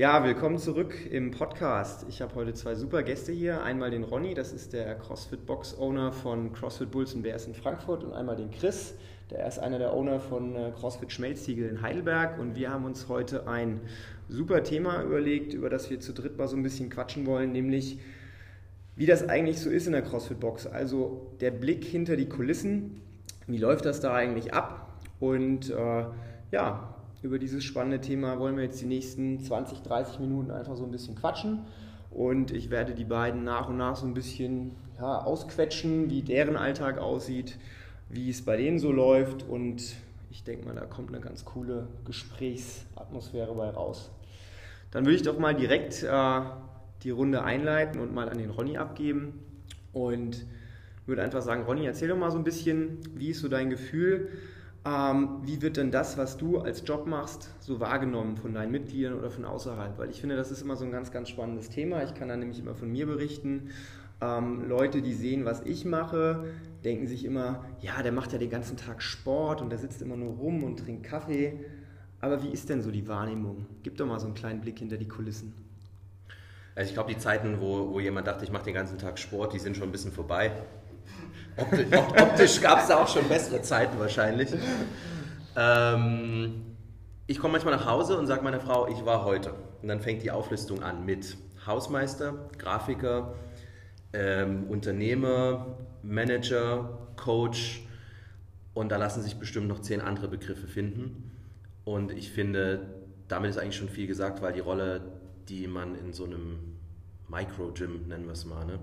Ja, willkommen zurück im Podcast. Ich habe heute zwei super Gäste hier. Einmal den Ronny, das ist der CrossFit Box Owner von CrossFit Bulls und BS in Frankfurt und einmal den Chris, der ist einer der Owner von äh, CrossFit Schmelztiegel in Heidelberg und wir haben uns heute ein super Thema überlegt, über das wir zu dritt mal so ein bisschen quatschen wollen, nämlich wie das eigentlich so ist in der CrossFit Box. Also der Blick hinter die Kulissen, wie läuft das da eigentlich ab? Und äh, ja, über dieses spannende Thema wollen wir jetzt die nächsten 20, 30 Minuten einfach so ein bisschen quatschen. Und ich werde die beiden nach und nach so ein bisschen ja, ausquetschen, wie deren Alltag aussieht, wie es bei denen so läuft. Und ich denke mal, da kommt eine ganz coole Gesprächsatmosphäre bei raus. Dann würde ich doch mal direkt äh, die Runde einleiten und mal an den Ronny abgeben. Und würde einfach sagen, Ronny, erzähl doch mal so ein bisschen, wie ist so dein Gefühl? Ähm, wie wird denn das, was du als Job machst, so wahrgenommen von deinen Mitgliedern oder von außerhalb? Weil ich finde, das ist immer so ein ganz, ganz spannendes Thema. Ich kann da nämlich immer von mir berichten. Ähm, Leute, die sehen, was ich mache, denken sich immer, ja, der macht ja den ganzen Tag Sport und der sitzt immer nur rum und trinkt Kaffee. Aber wie ist denn so die Wahrnehmung? Gib doch mal so einen kleinen Blick hinter die Kulissen. Also ich glaube, die Zeiten, wo, wo jemand dachte, ich mache den ganzen Tag Sport, die sind schon ein bisschen vorbei. Optisch, optisch gab es da auch schon bessere Zeiten wahrscheinlich. Ähm, ich komme manchmal nach Hause und sage meiner Frau, ich war heute. Und dann fängt die Auflistung an mit Hausmeister, Grafiker, ähm, Unternehmer, Manager, Coach und da lassen sich bestimmt noch zehn andere Begriffe finden. Und ich finde, damit ist eigentlich schon viel gesagt, weil die Rolle, die man in so einem Micro-Gym, nennen wir es mal, ne,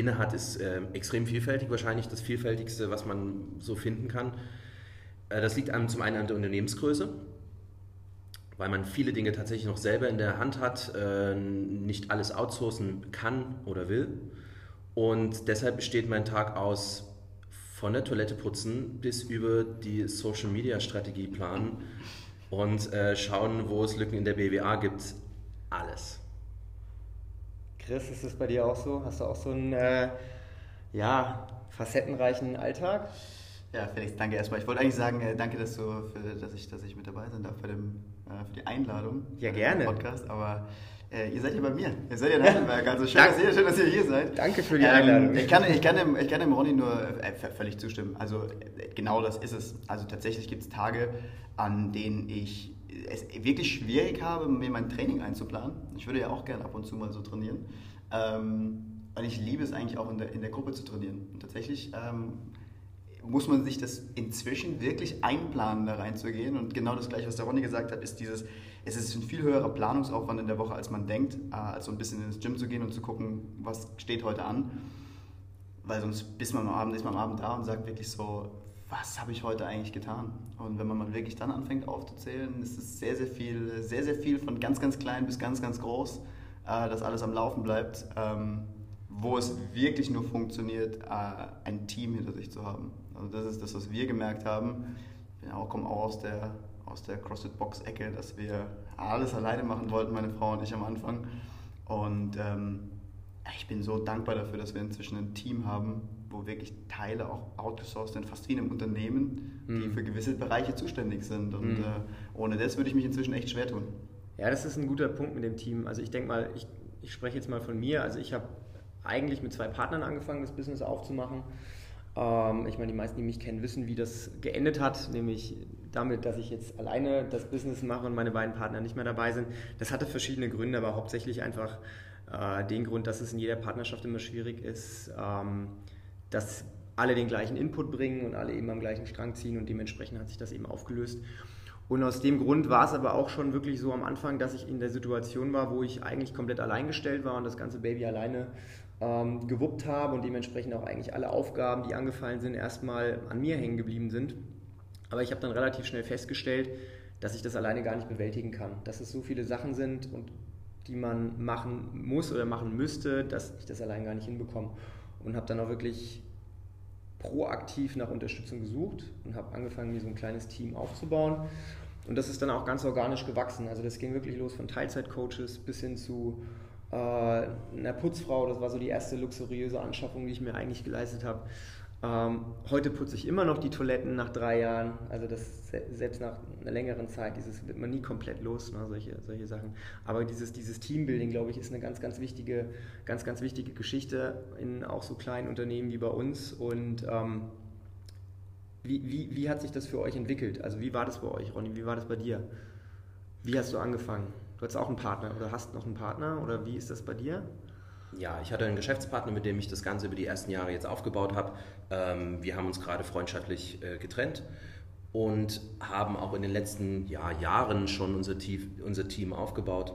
innehat, ist äh, extrem vielfältig, wahrscheinlich das vielfältigste, was man so finden kann. Äh, das liegt einem zum einen an der Unternehmensgröße, weil man viele Dinge tatsächlich noch selber in der Hand hat, äh, nicht alles outsourcen kann oder will. Und deshalb besteht mein Tag aus von der Toilette putzen bis über die Social Media Strategie planen und äh, schauen, wo es Lücken in der BWA gibt. Alles. Chris, ist das bei dir auch so? Hast du auch so einen äh, ja, facettenreichen Alltag? Ja, Felix, danke erstmal. Ich wollte eigentlich sagen, äh, danke, dass, du für, dass, ich, dass ich mit dabei sein darf für, dem, äh, für die Einladung. Ja, gerne. Podcast, aber äh, ihr seid ja bei mir. Ihr seid ja in Heidelberg. Also schön, dass ihr, schön, dass ihr hier seid. Danke für die ähm, Einladung. ich, kann, ich, kann dem, ich kann dem Ronny nur äh, völlig zustimmen. Also äh, genau das ist es. Also tatsächlich gibt es Tage, an denen ich es wirklich schwierig habe, mir mein Training einzuplanen. Ich würde ja auch gerne ab und zu mal so trainieren. Ähm, und ich liebe es eigentlich auch in der, in der Gruppe zu trainieren. Und tatsächlich ähm, muss man sich das inzwischen wirklich einplanen, da reinzugehen. Und genau das gleiche, was der Ronny gesagt hat, ist dieses, es ist ein viel höherer Planungsaufwand in der Woche, als man denkt, äh, als so ein bisschen ins Gym zu gehen und zu gucken, was steht heute an. Weil sonst bis man am Abend ist man am Abend da und sagt wirklich so, was habe ich heute eigentlich getan? Und wenn man mal wirklich dann anfängt aufzuzählen, ist es sehr, sehr viel, sehr, sehr viel von ganz, ganz klein bis ganz, ganz groß, äh, dass alles am Laufen bleibt, ähm, wo es wirklich nur funktioniert, äh, ein Team hinter sich zu haben. Also das ist das, was wir gemerkt haben. Ich komme auch aus der, aus der CrossFit-Box-Ecke, dass wir alles alleine machen wollten, meine Frau und ich am Anfang. Und ähm, ich bin so dankbar dafür, dass wir inzwischen ein Team haben, wo wirklich Teile auch outgesourced sind, fast wie in einem Unternehmen, die mhm. für gewisse Bereiche zuständig sind. Und mhm. äh, ohne das würde ich mich inzwischen echt schwer tun. Ja, das ist ein guter Punkt mit dem Team. Also ich denke mal, ich, ich spreche jetzt mal von mir. Also ich habe eigentlich mit zwei Partnern angefangen, das Business aufzumachen. Ähm, ich meine, die meisten, die mich kennen, wissen, wie das geendet hat, nämlich damit, dass ich jetzt alleine das Business mache und meine beiden Partner nicht mehr dabei sind. Das hatte verschiedene Gründe, aber hauptsächlich einfach äh, den Grund, dass es in jeder Partnerschaft immer schwierig ist, ähm, dass alle den gleichen Input bringen und alle eben am gleichen Strang ziehen und dementsprechend hat sich das eben aufgelöst. Und aus dem Grund war es aber auch schon wirklich so am Anfang, dass ich in der Situation war, wo ich eigentlich komplett alleingestellt war und das ganze Baby alleine ähm, gewuppt habe und dementsprechend auch eigentlich alle Aufgaben, die angefallen sind, erstmal an mir hängen geblieben sind. Aber ich habe dann relativ schnell festgestellt, dass ich das alleine gar nicht bewältigen kann. Dass es so viele Sachen sind und die man machen muss oder machen müsste, dass ich das allein gar nicht hinbekomme. Und habe dann auch wirklich proaktiv nach Unterstützung gesucht und habe angefangen, mir so ein kleines Team aufzubauen. Und das ist dann auch ganz organisch gewachsen. Also das ging wirklich los von Teilzeitcoaches bis hin zu äh, einer Putzfrau. Das war so die erste luxuriöse Anschaffung, die ich mir eigentlich geleistet habe. Ähm, heute putze ich immer noch die Toiletten nach drei Jahren. Also das selbst nach einer längeren Zeit, dieses wird man nie komplett los, ne, solche, solche Sachen. Aber dieses, dieses Teambuilding, glaube ich, ist eine ganz, ganz wichtige, ganz, ganz wichtige Geschichte in auch so kleinen Unternehmen wie bei uns. Und ähm, wie, wie, wie hat sich das für euch entwickelt? Also wie war das bei euch, Ronny? Wie war das bei dir? Wie hast du angefangen? Du hattest auch einen Partner oder hast noch einen Partner oder wie ist das bei dir? Ja, ich hatte einen Geschäftspartner, mit dem ich das Ganze über die ersten Jahre jetzt aufgebaut habe. Ähm, wir haben uns gerade freundschaftlich äh, getrennt und haben auch in den letzten ja, Jahren schon unser, unser Team aufgebaut.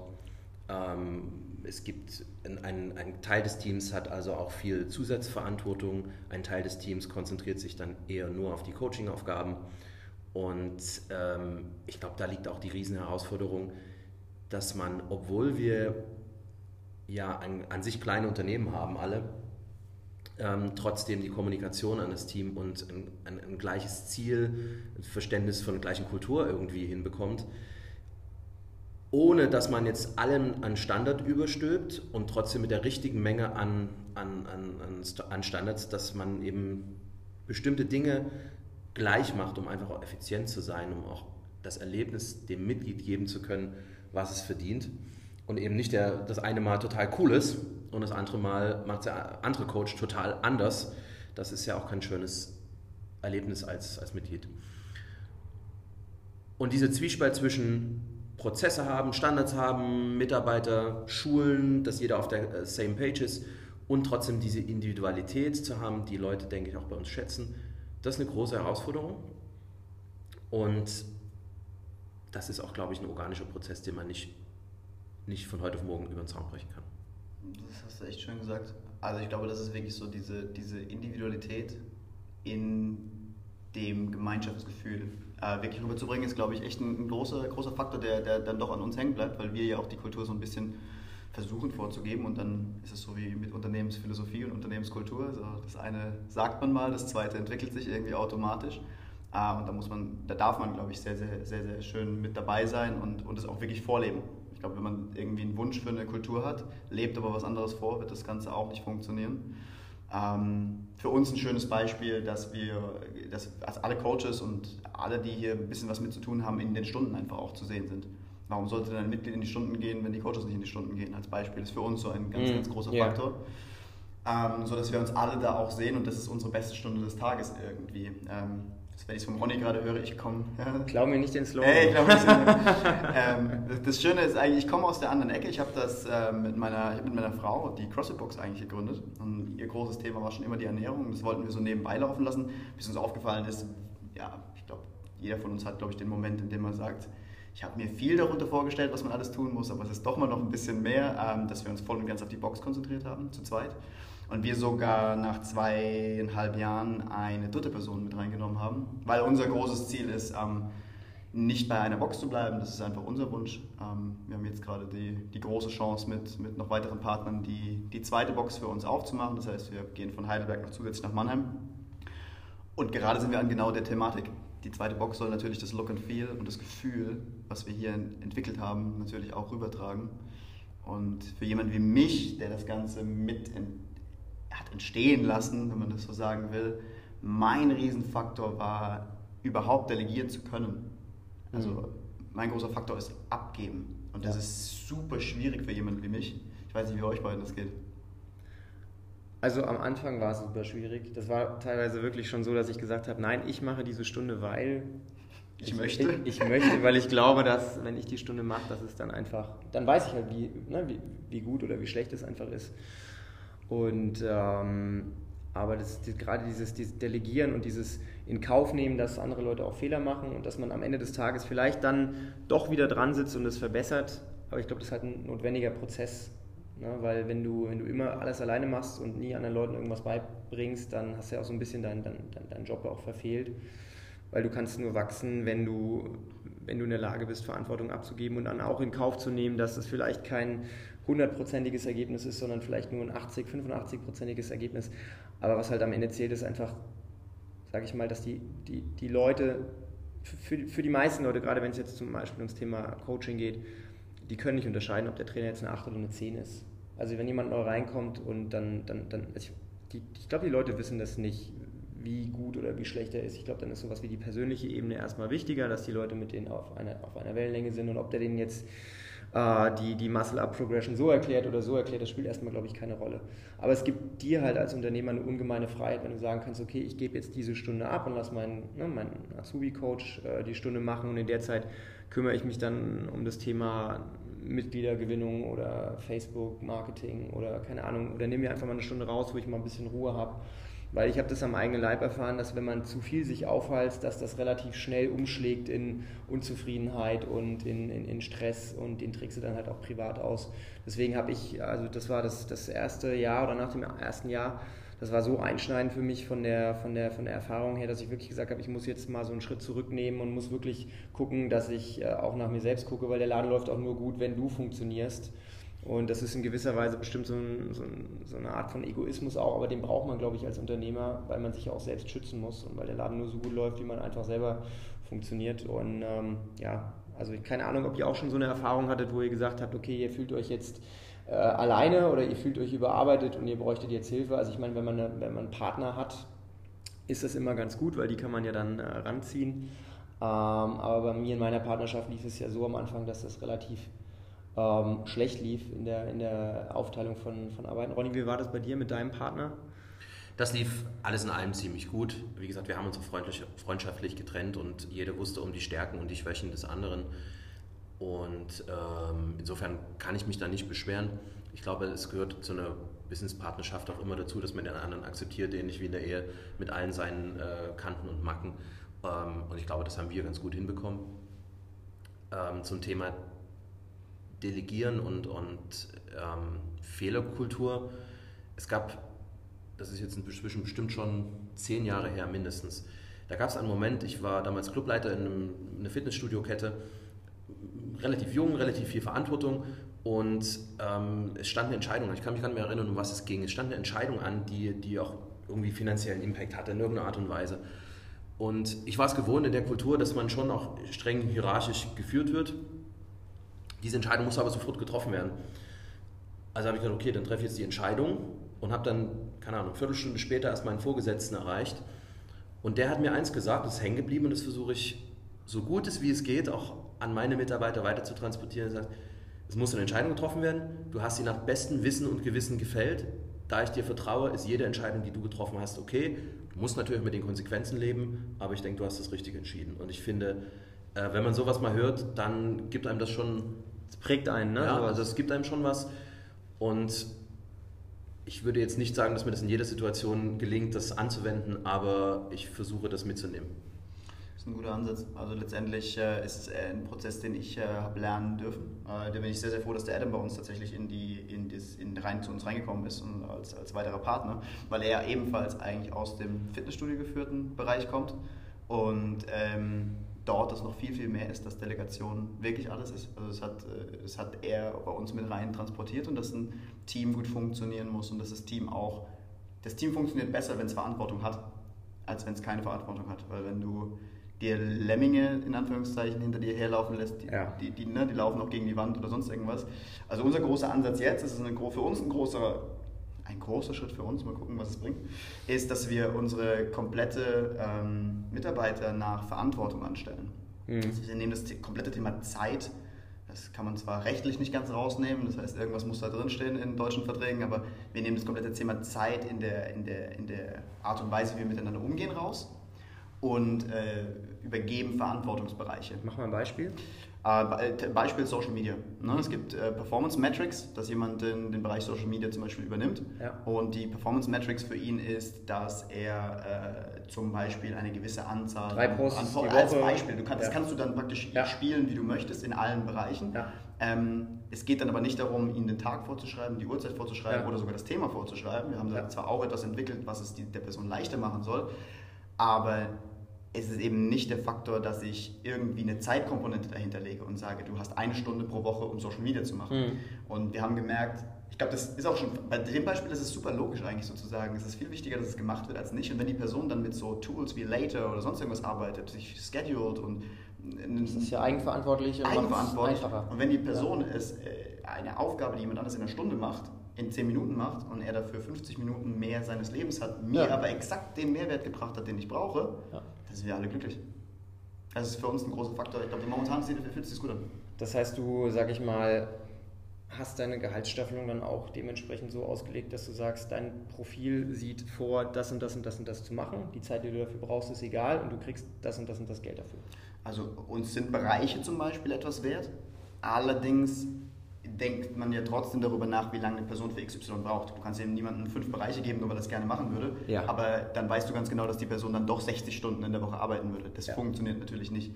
Ähm, es gibt ein, ein, Teil des Teams hat also auch viel Zusatzverantwortung, ein Teil des Teams konzentriert sich dann eher nur auf die Coaching-Aufgaben und ähm, ich glaube, da liegt auch die Riesenherausforderung, dass man, obwohl wir ja ein, an sich kleine Unternehmen haben, alle, ähm, trotzdem die Kommunikation an das Team und ein, ein, ein gleiches Ziel, ein Verständnis von der gleichen Kultur irgendwie hinbekommt, ohne dass man jetzt allen an Standard überstülpt und trotzdem mit der richtigen Menge an, an, an, an Standards, dass man eben bestimmte Dinge gleich macht, um einfach auch effizient zu sein, um auch das Erlebnis dem Mitglied geben zu können, was es verdient und eben nicht der, das eine Mal total cool ist und das andere Mal macht der andere Coach total anders. Das ist ja auch kein schönes Erlebnis als, als Mitglied. Und diese Zwiespalt zwischen Prozesse haben, Standards haben, Mitarbeiter schulen, dass jeder auf der äh, same page ist und trotzdem diese Individualität zu haben, die Leute, denke ich, auch bei uns schätzen, das ist eine große Herausforderung. Und das ist auch, glaube ich, ein organischer Prozess, den man nicht nicht von heute auf morgen über den Zaun brechen kann. Das hast du echt schön gesagt. Also ich glaube, das ist wirklich so diese, diese Individualität in dem Gemeinschaftsgefühl äh, wirklich rüberzubringen, ist, glaube ich, echt ein, ein, großer, großer Faktor, der, der dann doch an uns hängen bleibt, weil wir ja auch die Kultur so ein bisschen versuchen vorzugeben und dann ist es so wie mit Unternehmensphilosophie und Unternehmenskultur. Also das eine sagt man mal, das zweite entwickelt sich irgendwie automatisch. Äh, und da muss man, da darf man, glaube ich, sehr, sehr, sehr, sehr schön mit dabei sein und, und es auch wirklich vorleben glaube, wenn man irgendwie einen Wunsch für eine Kultur hat, lebt aber was anderes vor, wird das Ganze auch nicht funktionieren. Ähm, für uns ein schönes Beispiel, dass wir, dass also alle Coaches und alle, die hier ein bisschen was mit zu tun haben, in den Stunden einfach auch zu sehen sind. Warum sollte denn ein Mitglied in die Stunden gehen, wenn die Coaches nicht in die Stunden gehen? Als Beispiel ist für uns so ein ganz, mhm. ganz großer yeah. Faktor. Ähm, so dass wir uns alle da auch sehen und das ist unsere beste Stunde des Tages irgendwie. Ähm, das, wenn ich es vom Ronny gerade höre, ich komme. Ja. Klau mir nicht den Slogan. Hey, glaub nicht ähm, das Schöne ist eigentlich, ich komme aus der anderen Ecke. Ich habe das äh, mit, meiner, mit meiner Frau, die CrossFit Box eigentlich gegründet. Und ihr großes Thema war schon immer die Ernährung. Das wollten wir so nebenbei laufen lassen, bis uns aufgefallen ist, ja, ich glaube, jeder von uns hat, glaube ich, den Moment, in dem man sagt, ich habe mir viel darunter vorgestellt, was man alles tun muss, aber es ist doch mal noch ein bisschen mehr, ähm, dass wir uns voll und ganz auf die Box konzentriert haben, zu zweit und wir sogar nach zweieinhalb Jahren eine dritte Person mit reingenommen haben, weil unser großes Ziel ist, ähm, nicht bei einer Box zu bleiben, das ist einfach unser Wunsch. Ähm, wir haben jetzt gerade die, die große Chance mit, mit noch weiteren Partnern die, die zweite Box für uns aufzumachen, das heißt wir gehen von Heidelberg noch zusätzlich nach Mannheim und gerade sind wir an genau der Thematik. Die zweite Box soll natürlich das Look and Feel und das Gefühl, was wir hier entwickelt haben, natürlich auch rübertragen. Und für jemanden wie mich, der das Ganze mit hat entstehen lassen, wenn man das so sagen will, mein Riesenfaktor war, überhaupt delegieren zu können. Also mhm. mein großer Faktor ist abgeben. Und das ja. ist super schwierig für jemanden wie mich. Ich weiß nicht, wie euch beiden das geht. Also am Anfang war es super schwierig. Das war teilweise wirklich schon so, dass ich gesagt habe, nein, ich mache diese Stunde, weil ich, ich möchte. Ich, ich, möchte, weil ich glaube, dass wenn ich die Stunde mache, dass es dann einfach, dann weiß ich halt, wie, ne, wie, wie gut oder wie schlecht es einfach ist. Und ähm, aber das, die, gerade dieses, dieses, Delegieren und dieses in Kauf nehmen, dass andere Leute auch Fehler machen und dass man am Ende des Tages vielleicht dann doch wieder dran sitzt und es verbessert. Aber ich glaube, das ist halt ein notwendiger Prozess. Ne? Weil wenn du, wenn du immer alles alleine machst und nie anderen Leuten irgendwas beibringst, dann hast du ja auch so ein bisschen deinen dein, dein, dein Job auch verfehlt. Weil du kannst nur wachsen, wenn du, wenn du in der Lage bist, Verantwortung abzugeben und dann auch in Kauf zu nehmen, dass es vielleicht kein hundertprozentiges Ergebnis ist, sondern vielleicht nur ein 80, 85-prozentiges Ergebnis. Aber was halt am Ende zählt, ist einfach, sage ich mal, dass die, die, die Leute, für, für die meisten Leute, gerade wenn es jetzt zum Beispiel ums Thema Coaching geht, die können nicht unterscheiden, ob der Trainer jetzt eine 8 oder eine 10 ist. Also wenn jemand neu reinkommt und dann, dann, dann also ich, ich glaube, die Leute wissen das nicht, wie gut oder wie schlecht er ist. Ich glaube, dann ist sowas wie die persönliche Ebene erstmal wichtiger, dass die Leute mit denen auf einer, auf einer Wellenlänge sind und ob der denen jetzt äh, die, die Muscle-Up-Progression so erklärt oder so erklärt, das spielt erstmal, glaube ich, keine Rolle. Aber es gibt dir halt als Unternehmer eine ungemeine Freiheit, wenn du sagen kannst, okay, ich gebe jetzt diese Stunde ab und lass meinen, ne, meinen Azubi-Coach äh, die Stunde machen und in der Zeit kümmere ich mich dann um das Thema Mitgliedergewinnung oder Facebook-Marketing oder keine Ahnung, oder nehme mir einfach mal eine Stunde raus, wo ich mal ein bisschen Ruhe habe weil ich habe das am eigenen Leib erfahren, dass wenn man zu viel sich aufheizt, dass das relativ schnell umschlägt in Unzufriedenheit und in, in, in Stress und den trägst du dann halt auch privat aus. Deswegen habe ich, also das war das, das erste Jahr oder nach dem ersten Jahr, das war so einschneidend für mich von der, von, der, von der Erfahrung her, dass ich wirklich gesagt habe, ich muss jetzt mal so einen Schritt zurücknehmen und muss wirklich gucken, dass ich äh, auch nach mir selbst gucke, weil der Laden läuft auch nur gut, wenn du funktionierst. Und das ist in gewisser Weise bestimmt so, ein, so, ein, so, eine Art von Egoismus auch, aber den braucht man, glaube ich, als Unternehmer, weil man sich auch selbst schützen muss und weil der Laden nur so gut läuft, wie man einfach selber funktioniert. Und ähm, ja, also keine Ahnung, ob ihr auch schon so eine Erfahrung hattet, wo ihr gesagt habt, okay, ihr fühlt euch jetzt äh, alleine oder ihr fühlt euch überarbeitet und ihr bräuchtet jetzt Hilfe. Also ich meine, wenn man, eine, wenn man einen Partner hat, ist das immer ganz gut, weil die kann man ja dann äh, ranziehen. Ähm, aber bei mir in meiner Partnerschaft lief es ja so am Anfang, dass das relativ ähm, schlecht lief in der, in der Aufteilung von, von Arbeiten. Ronny, wie war das bei dir mit deinem Partner? Das lief alles in allem ziemlich gut. Wie gesagt, wir haben uns freundlich, freundschaftlich getrennt und jeder wusste um die Stärken und die Schwächen des anderen. Und ähm, insofern kann ich mich da nicht beschweren. Ich glaube, es gehört zu einer Businesspartnerschaft auch immer dazu, dass man den anderen akzeptiert, ähnlich wie in der Ehe, mit allen seinen äh, Kanten und Macken. Ähm, und ich glaube, das haben wir ganz gut hinbekommen. Ähm, zum Thema Delegieren und, und ähm, Fehlerkultur. Es gab, das ist jetzt inzwischen bestimmt schon zehn Jahre her mindestens, da gab es einen Moment, ich war damals Clubleiter in, einer Fitnessstudio-Kette, relativ jung, relativ viel Verantwortung und ähm, es stand eine Entscheidung, ich kann mich gar nicht mehr erinnern, um was es ging, es stand eine Entscheidung an, die, die auch irgendwie finanziellen Impact hatte in irgendeiner Art und Weise. Und ich war es gewohnt in der Kultur, dass man schon auch streng hierarchisch geführt wird diese Entscheidung muss aber sofort getroffen werden. Also habe ich gesagt, okay, dann treffe ich jetzt die Entscheidung und habe dann, keine Ahnung, eine Viertelstunde später erst meinen Vorgesetzten erreicht. Und der hat mir eins gesagt, das ist hängen geblieben und das versuche ich so gut es wie es geht auch an meine Mitarbeiter weiter zu transportieren. Er sagt, es muss eine Entscheidung getroffen werden, du hast sie nach bestem Wissen und Gewissen gefällt. Da ich dir vertraue, ist jede Entscheidung, die du getroffen hast, okay. Du musst natürlich mit den Konsequenzen leben, aber ich denke, du hast das richtig entschieden. Und ich finde, äh, wenn man sowas mal hört, dann gibt einem das schon es prägt einen, ne? Ja, also es gibt einem schon was. Und ich würde jetzt nicht sagen, dass mir das in jeder Situation gelingt, das anzuwenden, aber ich versuche das mitzunehmen. Das ist ein guter Ansatz. Also letztendlich äh, ist es ein Prozess, den ich äh, habe lernen dürfen. Äh, da bin ich sehr, sehr froh, dass der Adam bei uns tatsächlich in die, in das, in rein, zu uns reingekommen ist und als, als weiterer Partner, weil er ebenfalls eigentlich aus dem Fitnessstudio geführten Bereich kommt und ähm, dort das noch viel, viel mehr ist, dass Delegation wirklich alles ist. Also es hat, äh, es hat er bei uns mit rein transportiert und dass ein Team gut funktionieren muss und dass das Team auch, das Team funktioniert besser, wenn es Verantwortung hat, als wenn es keine Verantwortung hat. Weil wenn du dir Lemminge in Anführungszeichen hinter dir herlaufen lässt, die, ja. die, die, ne, die laufen auch gegen die Wand oder sonst irgendwas. Also unser großer Ansatz jetzt, das ist eine, für uns ein großer ein großer Schritt für uns, mal gucken, was es bringt, ist, dass wir unsere komplette ähm, Mitarbeiter nach Verantwortung anstellen. Mhm. Also wir nehmen das komplette Thema Zeit, das kann man zwar rechtlich nicht ganz rausnehmen, das heißt, irgendwas muss da drinstehen in deutschen Verträgen, aber wir nehmen das komplette Thema Zeit in der, in der, in der Art und Weise, wie wir miteinander umgehen, raus und äh, übergeben Verantwortungsbereiche. Mach mal ein Beispiel. Äh, Beispiel Social Media. Ne? Es gibt äh, Performance Metrics, dass jemand den, den Bereich Social Media zum Beispiel übernimmt. Ja. Und die Performance Metrics für ihn ist, dass er äh, zum Beispiel eine gewisse Anzahl Drei Posts an, an, als Beispiel. Du kann, ja. Das kannst du dann praktisch ja. spielen, wie du möchtest, in allen Bereichen. Ähm, es geht dann aber nicht darum, ihnen den Tag vorzuschreiben, die Uhrzeit vorzuschreiben oder sogar das Thema vorzuschreiben. Wir haben da zwar auch etwas entwickelt, was es die, der Person leichter machen soll, aber es ist eben nicht der Faktor, dass ich irgendwie eine Zeitkomponente dahinter lege und sage, du hast eine Stunde pro Woche, um Social Media zu machen. Mhm. Und wir haben gemerkt, ich glaube, das ist auch schon, bei dem Beispiel ist es super logisch eigentlich sozusagen. Es ist viel wichtiger, dass es gemacht wird als nicht. Und wenn die Person dann mit so Tools wie Later oder sonst irgendwas arbeitet, sich scheduled und das ist ja eigenverantwortlich und eigenverantwortlich. einfacher. Und wenn die Person ja. es, äh, eine Aufgabe, die jemand anders in einer Stunde macht, in 10 Minuten macht und er dafür 50 Minuten mehr seines Lebens hat, mir Ja. aber exakt den Mehrwert gebracht hat, den ich brauche, Ja. dann sind wir alle glücklich. Das ist für uns ein großer Faktor. Ich glaube, momentan fühlt sich das gut an. Das heißt, du, sag ich mal, hast deine Gehaltsstaffelung dann auch dementsprechend so ausgelegt, dass du sagst, dein Profil sieht vor, das und das und das und das zu machen. Die Zeit, die du dafür brauchst, ist egal und du kriegst das und das und das Geld dafür. Also uns sind Bereiche zum Beispiel etwas wert. Allerdings denkt man ja trotzdem darüber nach, wie lange eine Person für XY braucht. Du kannst eben niemandem fünf Bereiche geben, nur weil er es gerne machen würde. Ja. Aber dann weißt du ganz genau, dass die Person dann doch 60 Stunden in der Woche arbeiten würde. Das Ja. funktioniert natürlich nicht.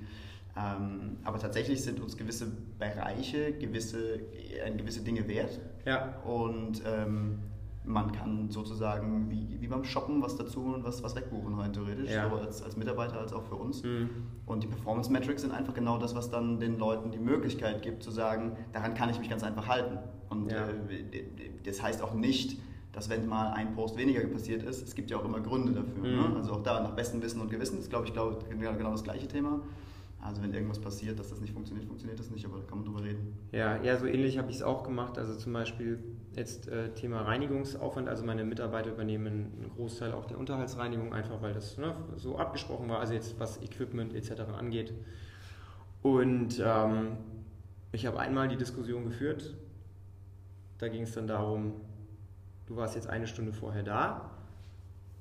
Ähm, aber tatsächlich sind uns gewisse Bereiche, gewisse, äh, gewisse Dinge wert. Ja. Und ähm, man kann sozusagen wie, wie beim Shoppen was dazu und was, was wegbuchen rein theoretisch, Ja. sowohl als, als Mitarbeiter als auch für uns. Mhm. Und die Performance Metrics sind einfach genau das, was dann den Leuten die Möglichkeit gibt zu sagen, daran kann ich mich ganz einfach halten. Und Ja. äh, das heißt auch nicht, dass wenn mal ein Post weniger passiert ist, es gibt ja auch immer Gründe dafür. Mhm. Ne? Also auch da nach bestem Wissen und Gewissen ist, glaube ich, glaube, genau genau das gleiche Thema. Also wenn irgendwas passiert, dass das nicht funktioniert, funktioniert das nicht, aber da kann man drüber reden. Ja, ja, so ähnlich habe ich es auch gemacht. Also zum Beispiel jetzt äh, Thema Reinigungsaufwand. Also meine Mitarbeiter übernehmen einen Großteil auch der Unterhaltsreinigung, einfach weil das ne, so abgesprochen war, also jetzt was Equipment etc. angeht. Und ähm, ich habe einmal die Diskussion geführt. Da ging es dann darum, du warst jetzt eine Stunde vorher da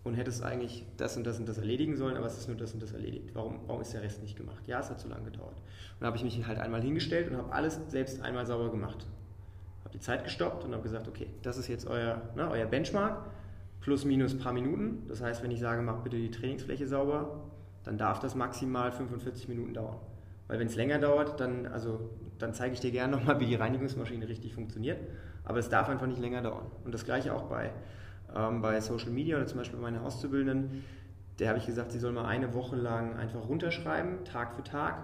und hättest eigentlich das und das und das erledigen sollen, aber es ist nur das und das erledigt. Warum, warum ist der Rest nicht gemacht? Ja, es hat zu lange gedauert. Und dann habe ich mich halt einmal hingestellt und habe alles selbst einmal sauber gemacht. Die Zeit gestoppt und habe gesagt, okay, das ist jetzt euer, ne, euer Benchmark, plus minus paar Minuten. Das heißt, wenn ich sage, mach bitte die Trainingsfläche sauber, dann darf das maximal 45 Minuten dauern. Weil wenn es länger dauert, dann, also, dann zeige ich dir gerne nochmal, wie die Reinigungsmaschine richtig funktioniert. Aber es darf einfach nicht länger dauern. Und das gleiche auch bei, ähm, bei Social Media oder zum Beispiel meine Auszubildenden. Der habe ich gesagt, sie soll mal eine Woche lang einfach runterschreiben, Tag für Tag,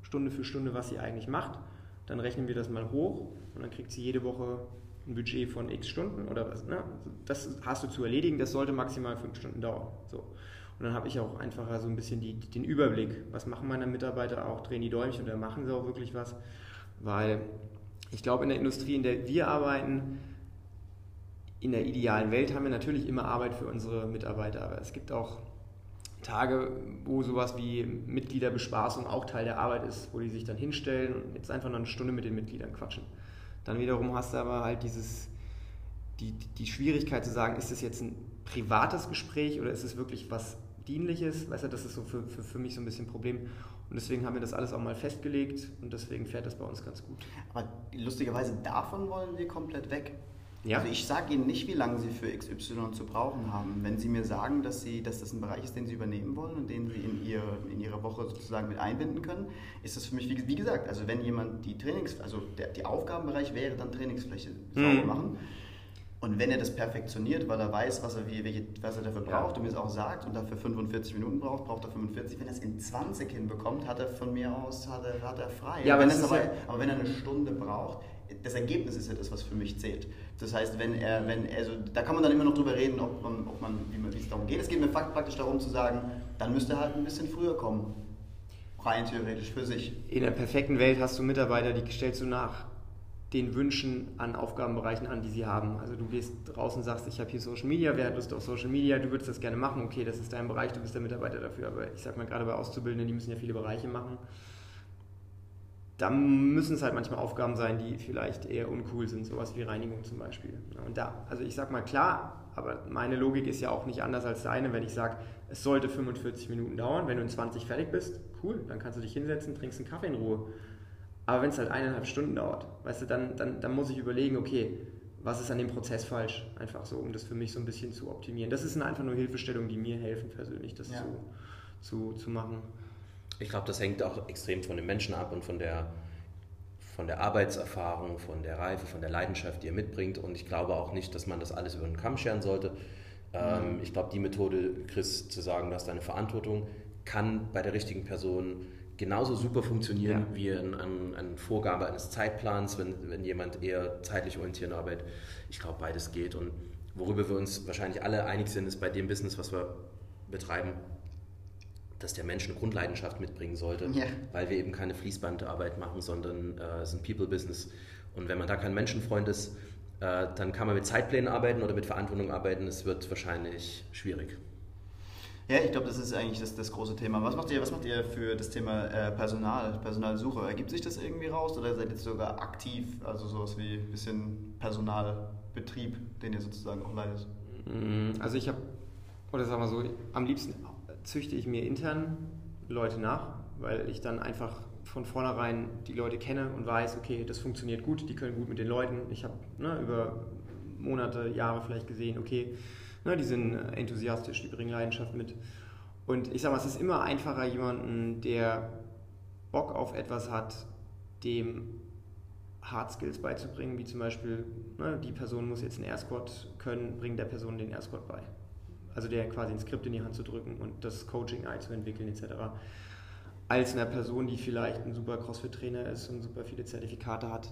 Stunde für Stunde, was sie eigentlich macht. Dann rechnen wir das mal hoch und dann kriegt sie jede Woche ein Budget von x Stunden oder was. Ne? Das hast du zu erledigen, das sollte maximal fünf Stunden dauern. So. Und dann habe ich auch einfacher so ein bisschen die, den Überblick, was machen meine Mitarbeiter auch, drehen die Däumchen oder machen sie auch wirklich was. Weil ich glaube, in der Industrie, in der wir arbeiten, in der idealen Welt haben wir natürlich immer Arbeit für unsere Mitarbeiter, aber es gibt auch Tage, wo sowas wie Mitgliederbespaßung auch Teil der Arbeit ist, wo die sich dann hinstellen und jetzt einfach noch eine Stunde mit den Mitgliedern quatschen. Dann wiederum hast du aber halt dieses, die, die Schwierigkeit zu sagen, ist das jetzt ein privates Gespräch oder ist es wirklich was Dienliches? Weißt du, das ist so für, für, für mich so ein bisschen ein Problem. Und deswegen haben wir das alles auch mal festgelegt und deswegen fährt das bei uns ganz gut. Aber lustigerweise davon wollen wir komplett weg. Ja. Also ich sage Ihnen nicht, wie lange Sie für XY zu brauchen haben. Wenn Sie mir sagen, dass, Sie, dass das ein Bereich ist, den Sie übernehmen wollen und den Sie in, ihr, in Ihre Woche sozusagen mit einbinden können, ist das für mich, wie, wie gesagt, also wenn jemand die Trainings, also der die Aufgabenbereich wäre dann Trainingsfläche sauber Mhm. machen. Und wenn er das perfektioniert, weil er weiß, was er, wie, welche, was er dafür Ja. braucht und mir es auch sagt und dafür 45 Minuten braucht, braucht er 45. Wenn er es in 20 hinbekommt, hat er von mir aus hat er, hat er frei. Ja, aber wenn ja- aber wenn er eine Stunde braucht, das Ergebnis ist ja das, was für mich zählt. Das heißt, wenn er, wenn, also da kann man dann immer noch drüber reden, ob man, ob man, wie, es darum geht. Es geht mir praktisch darum zu sagen, dann müsste er halt ein bisschen früher kommen. Rein theoretisch für sich. In der perfekten Welt hast du Mitarbeiter, die stellst du nach den Wünschen an Aufgabenbereichen an, die sie haben. Also du gehst raus und sagst, ich habe hier Social Media, wer hat Lust auf Social Media, du würdest das gerne machen, okay, das ist dein Bereich, du bist der Mitarbeiter dafür. Aber ich sag mal, gerade bei Auszubildenden, die müssen ja viele Bereiche machen. Da müssen es halt manchmal Aufgaben sein, die vielleicht eher uncool sind, sowas wie Reinigung zum Beispiel. Und da, also ich sag mal klar, aber meine Logik ist ja auch nicht anders als deine, wenn ich sage, es sollte 45 Minuten dauern, wenn du in 20 fertig bist, cool, dann kannst du dich hinsetzen, trinkst einen Kaffee in Ruhe. Aber wenn es halt eineinhalb Stunden dauert, weißt du, dann, dann, dann muss ich überlegen, okay, was ist an dem Prozess falsch? Einfach so, um das für mich so ein bisschen zu optimieren. Das ist einfach nur Hilfestellungen, die mir helfen persönlich, das Ja. zu, zu, zu machen. Ich glaube, das hängt auch extrem von den Menschen ab und von der, von der Arbeitserfahrung, von der Reife, von der Leidenschaft, die er mitbringt. Und ich glaube auch nicht, dass man das alles über den Kamm scheren sollte. Ähm, ich glaube, die Methode, Chris, zu sagen, du hast eine Verantwortung, kann bei der richtigen Person genauso super funktionieren Ja. wie eine ein, ein Vorgabe eines Zeitplans, wenn, wenn jemand eher zeitlich orientiert arbeitet. Ich glaube, beides geht. Und worüber wir uns wahrscheinlich alle einig sind, ist bei dem Business, was wir betreiben, dass der Mensch eine Grundleidenschaft mitbringen sollte, Ja. weil wir eben keine Fließbandarbeit machen, sondern äh, es ist ein People-Business. Und wenn man da kein Menschenfreund ist, äh, dann kann man mit Zeitplänen arbeiten oder mit Verantwortung arbeiten. Es wird wahrscheinlich schwierig. Ja, ich glaube, das ist eigentlich das, das große Thema. Was macht ihr, was macht ihr für das Thema äh, Personal, Personalsuche? Ergibt sich das irgendwie raus oder seid ihr jetzt sogar aktiv, also sowas wie ein bisschen Personalbetrieb, den ihr sozusagen auch leitet? Mm, also ich habe, oder sagen wir so, am liebsten züchte ich mir intern Leute nach, weil ich dann einfach von vornherein die Leute kenne und weiß, okay, das funktioniert gut, die können gut mit den Leuten. Ich habe ne, über Monate, Jahre vielleicht gesehen, okay, Ne, die sind enthusiastisch, die bringen Leidenschaft mit. Und ich sage mal, es ist immer einfacher, jemanden, der Bock auf etwas hat, dem Hard Skills beizubringen, wie zum Beispiel, ne, die Person muss jetzt einen Air Squat können, bringt der Person den Air Squat bei. Also der quasi ein Skript in die Hand zu drücken und das Coaching einzuentwickeln etc. Als einer Person, die vielleicht ein super CrossFit-Trainer ist und super viele Zertifikate hat,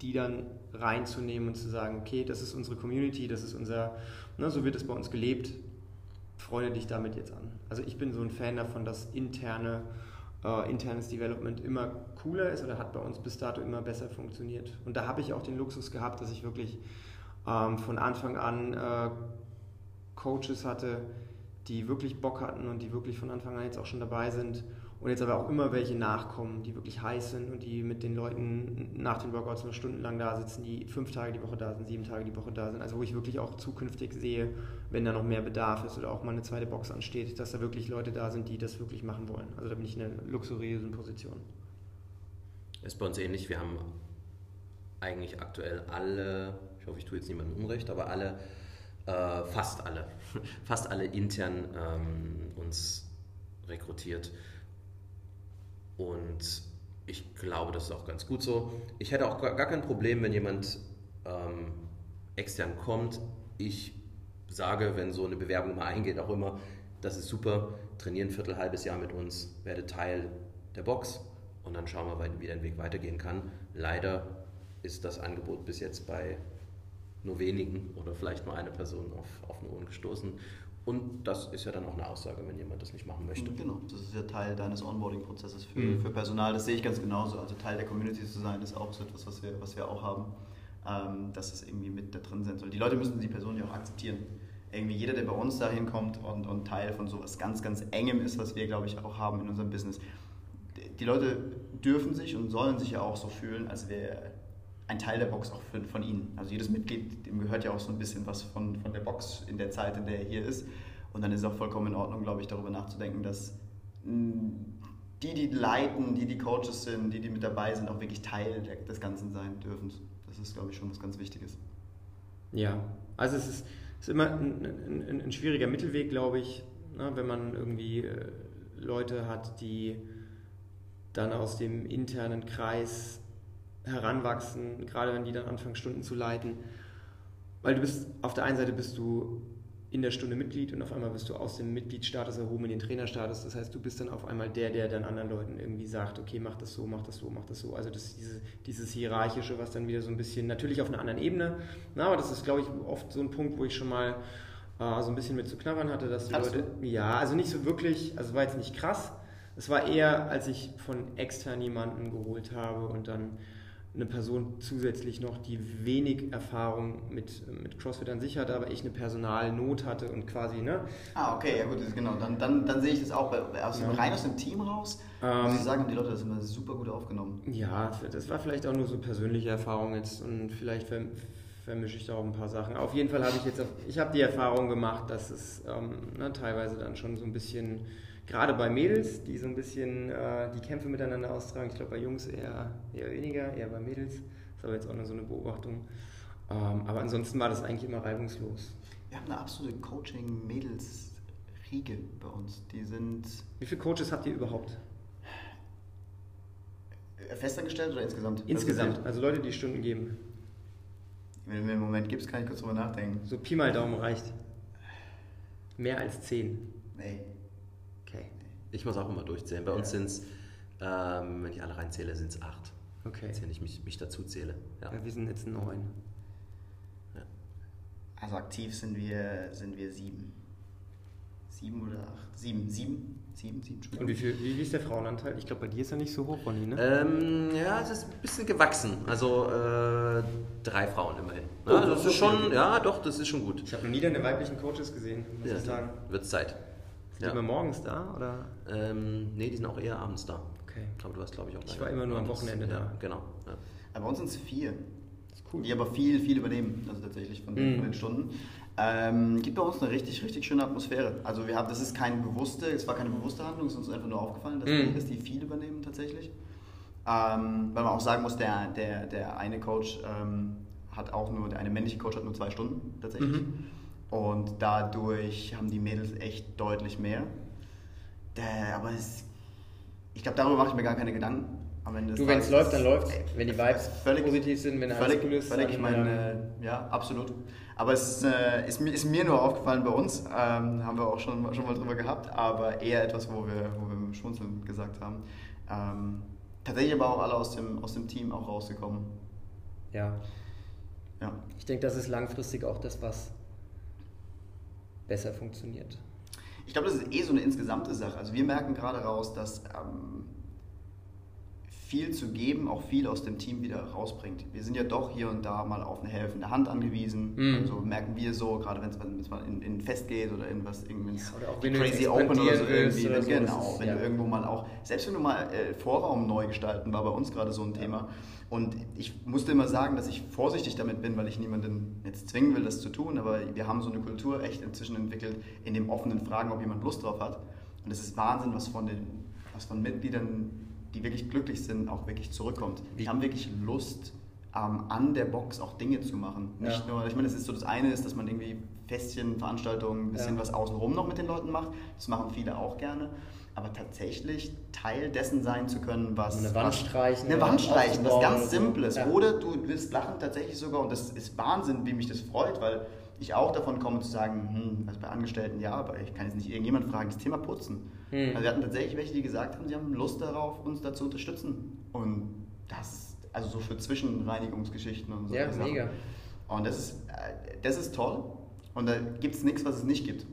die dann reinzunehmen und zu sagen, okay, das ist unsere Community, das ist unser, ne, so wird es bei uns gelebt, freue dich damit jetzt an. Also ich bin so ein Fan davon, dass interne, äh, internes Development immer cooler ist oder hat bei uns bis dato immer besser funktioniert. Und da habe ich auch den Luxus gehabt, dass ich wirklich ähm, von Anfang an äh, Coaches hatte, die wirklich Bock hatten und die wirklich von Anfang an jetzt auch schon dabei sind und jetzt aber auch immer welche nachkommen, die wirklich heiß sind und die mit den Leuten nach den Workouts nur stundenlang da sitzen, die fünf Tage die Woche da sind, sieben Tage die Woche da sind. Also wo ich wirklich auch zukünftig sehe, wenn da noch mehr Bedarf ist oder auch mal eine zweite Box ansteht, dass da wirklich Leute da sind, die das wirklich machen wollen. Also da bin ich in einer luxuriösen Position. Ist bei uns ähnlich. Wir haben eigentlich aktuell alle, ich hoffe, ich tue jetzt niemandem Unrecht, aber alle, äh, fast alle, fast alle intern ähm, uns rekrutiert. Und ich glaube, das ist auch ganz gut so. Ich hätte auch gar kein Problem, wenn jemand ähm, extern kommt. Ich sage, wenn so eine Bewerbung mal eingeht, auch immer, das ist super, trainieren ein Viertel, halbes Jahr mit uns, werde Teil der Box und dann schauen wir, wie der Weg weitergehen kann. Leider ist das Angebot bis jetzt bei nur wenigen oder vielleicht nur eine Person auf offene Ohren gestoßen. Und das ist ja dann auch eine Aussage, wenn jemand das nicht machen möchte. Genau, das ist ja Teil deines Onboarding-Prozesses für, mhm. für Personal. Das sehe ich ganz genauso. Also Teil der Community zu sein, ist auch so etwas, was wir, was wir auch haben, ähm, dass es irgendwie mit da drin sein soll. Die Leute müssen die Person ja auch akzeptieren. Irgendwie jeder, der bei uns da hinkommt und, und Teil von sowas ganz, ganz Engem ist, was wir, glaube ich, auch haben in unserem Business. Die Leute dürfen sich und sollen sich ja auch so fühlen, als wäre ein Teil der Box auch für, von ihnen. Also jedes Mitglied, dem gehört ja auch so ein bisschen was von, von der Box in der Zeit, in der er hier ist. Und dann ist es auch vollkommen in Ordnung, glaube ich, darüber nachzudenken, dass mm, die, die leiten, die, die Coaches sind, die, die mit dabei sind, auch wirklich Teil des Ganzen sein dürfen. Das ist, glaube ich, schon was ganz Wichtiges. Ja, also es ist, ist immer ein, ein, ein, schwieriger Mittelweg, glaube ich, ne, wenn man irgendwie äh, Leute hat, die dann aus dem internen Kreis heranwachsen, gerade wenn die dann anfangen, Stunden zu leiten. Weil du bist, auf der einen Seite bist du in der Stunde Mitglied und auf einmal bist du aus dem Mitgliedstatus erhoben in den Trainerstatus. Das heißt, du bist dann auf einmal der, der dann anderen Leuten irgendwie sagt, okay, mach das so, mach das so, mach das so. Also das ist diese, dieses Hierarchische, was dann wieder so ein bisschen, natürlich auf einer anderen Ebene, na, aber das ist, glaube ich, oft so ein Punkt, wo ich schon mal äh, so ein bisschen mit zu knabbern hatte, dass die Hast Leute, du? ja, also nicht so wirklich, also war jetzt nicht krass, es war eher, als ich von extern jemanden geholt habe und dann eine Person zusätzlich noch, die wenig Erfahrung mit, mit CrossFit an sich hatte, aber ich eine Personalnot hatte und quasi, ne? Ah, okay, ja gut, genau. Dann, dann, dann sehe ich das auch aus, ja. rein aus dem Team raus. Ähm, muss ich sagen, haben die Leute das immer super gut aufgenommen. Ja, das war vielleicht auch nur so persönliche Erfahrung jetzt und vielleicht vermische ich da auch ein paar Sachen. Auf jeden Fall habe ich jetzt, ich habe die Erfahrung gemacht, dass es ähm, ne, teilweise dann schon so ein bisschen gerade bei Mädels, die so ein bisschen äh, die Kämpfe miteinander austragen. Ich glaube bei Jungs eher, eher weniger, eher bei Mädels. Das ist aber jetzt auch nur so eine Beobachtung. Ähm, aber ansonsten war das eigentlich immer reibungslos. Wir haben eine absolute Coaching-Mädels-Riege bei uns. Die sind. Wie viele Coaches habt ihr überhaupt? Äh, festangestellt oder insgesamt? Insgesamt, also Leute, die Stunden geben. Wenn du mir einen Moment gibst, kann ich kurz drüber nachdenken. So Pi mal Daumen reicht. Mehr als zehn. Nee. Ich muss auch immer durchzählen. Bei ja. uns sind es, ähm, wenn ich alle reinzähle, sind es acht. Okay. Wenn ich mich, mich dazu zähle. Ja. ja wir sind jetzt neun. Ja. Also aktiv sind wir, sind wir sieben. Sieben oder acht? Sieben. Sieben? sieben, sieben Und wie, viel, wie, ist der Frauenanteil? Ich glaube, bei dir ist er nicht so hoch, Ronny, ne? Ähm, ja, es ist ein bisschen gewachsen. Also äh, drei Frauen immerhin. Oh, Ja, das okay, ist schon, ja, doch, das ist schon gut. Ich habe noch nie deine weiblichen Coaches gesehen, muss Ja, ich sagen. Wird Zeit. Sind die Ja. immer morgens da? Oder? Ähm, nee, die sind auch eher abends da. Okay. Aber du warst, glaube ich, auch Ich bei- war immer nur am. Wochenende ja, da. Genau. Ja. Aber bei uns sind es vier. Das ist cool. Die aber viel, viel übernehmen, also tatsächlich von den, Mhm. von den Stunden. Ähm, gibt bei uns eine richtig, richtig schöne Atmosphäre. Also wir haben, das ist keine bewusste, es war keine bewusste Handlung, es ist uns einfach nur aufgefallen, dass, Mhm. die, dass die viel übernehmen tatsächlich. Ähm, weil man auch sagen muss, der, der, der eine Coach ähm, hat auch nur, der eine männliche Coach hat nur zwei Stunden tatsächlich. Mhm. Und dadurch haben die Mädels echt deutlich mehr. Der, aber es, ich glaube, darüber mache ich mir gar keine Gedanken. Am Ende des Du, wenn es läuft, dann läuft ey, Wenn die Vibes völlig- positiv sind, wenn alles Völlig, cool ist. völlig, ich dann, meine, ähm, äh, ja, absolut. Aber es ist, äh, ist, mir, ist mir nur aufgefallen bei uns, ähm, haben wir auch schon, schon mal drüber gehabt, aber eher etwas, wo wir, wo wir mit Schmunzeln gesagt haben. Ähm, tatsächlich aber auch alle aus dem, aus dem Team auch rausgekommen. ja. Ja. Ich denke, das ist langfristig auch das, was besser funktioniert. Ich glaube, das ist eh so eine insgesamte Sache. Also wir merken gerade raus, dass ähm, viel zu geben auch viel aus dem Team wieder rausbringt. Wir sind ja doch hier und da mal auf eine helfende Hand angewiesen. Mhm. Also merken wir so, gerade wenn es mal in, in ein Fest geht oder in was irgendwie ins Ja, oder auch wenn du Crazy Open oder so irgendwie. oder so, genau, ist- wenn ja. du irgendwo mal auch, selbst wenn du mal äh, Vorraum neu gestalten, war bei uns gerade so ein Thema. Und ich musste immer sagen, dass ich vorsichtig damit bin, weil ich niemanden jetzt zwingen will, das zu tun. Aber wir haben so eine Kultur echt inzwischen entwickelt, in dem offenen Fragen, ob jemand Lust drauf hat. Und es ist Wahnsinn, was von den was von Mitgliedern, die wirklich glücklich sind, auch wirklich zurückkommt. Die haben wirklich Lust, ähm, an der Box auch Dinge zu machen. Nicht Ja. nur, ich meine, das ist so das eine ist, dass man irgendwie Festchen, Veranstaltungen, ein bisschen Ja. was außenrum noch mit den Leuten macht. Das machen viele auch gerne. Aber tatsächlich Teil dessen sein zu können, was. Eine Wand was, streichen Eine Wand streichen, was ganz. Simples. Ja. Oder du willst lachen tatsächlich sogar, und das ist Wahnsinn, wie mich das freut, weil ich auch davon komme zu sagen, hm, also bei Angestellten ja, aber ich kann jetzt nicht irgendjemand fragen, das Thema Putzen. Hm. Also wir hatten tatsächlich welche, die gesagt haben, sie haben Lust darauf, uns da zu unterstützen. Und das, also so für Zwischenreinigungsgeschichten und so. Ja, Sachen. mega. Und das ist, äh, das ist toll. Und da gibt es nichts, was es nicht gibt.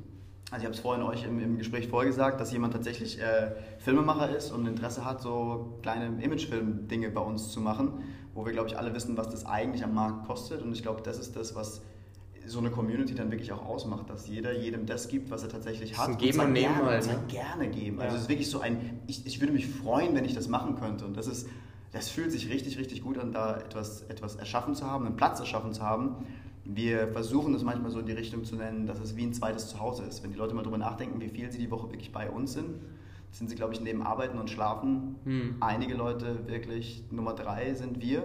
Also ich habe es vorhin euch im, im Gespräch vorher gesagt, dass jemand tatsächlich äh, Filmemacher ist und Interesse hat, so kleine Imagefilm-Dinge bei uns zu machen, wo wir, glaube ich, alle wissen, was das eigentlich am Markt kostet. Und ich glaube, das ist das, was so eine Community dann wirklich auch ausmacht, dass jeder jedem das gibt, was er tatsächlich hat. ein Geben zwar und Nehmen gerne, halt, und ne? gerne geben. Ja. Also es ist wirklich so ein, ich, ich würde mich freuen, wenn ich das machen könnte. Und das ist, das fühlt sich richtig, richtig gut an, da etwas, etwas erschaffen zu haben, einen Platz erschaffen zu haben. Wir versuchen es manchmal so in die Richtung zu nennen, dass es wie ein zweites Zuhause ist. Wenn die Leute mal drüber nachdenken, wie viel sie die Woche wirklich bei uns sind, sind sie, glaube ich, neben Arbeiten und Schlafen. Hm. Einige Leute wirklich Nummer drei sind wir.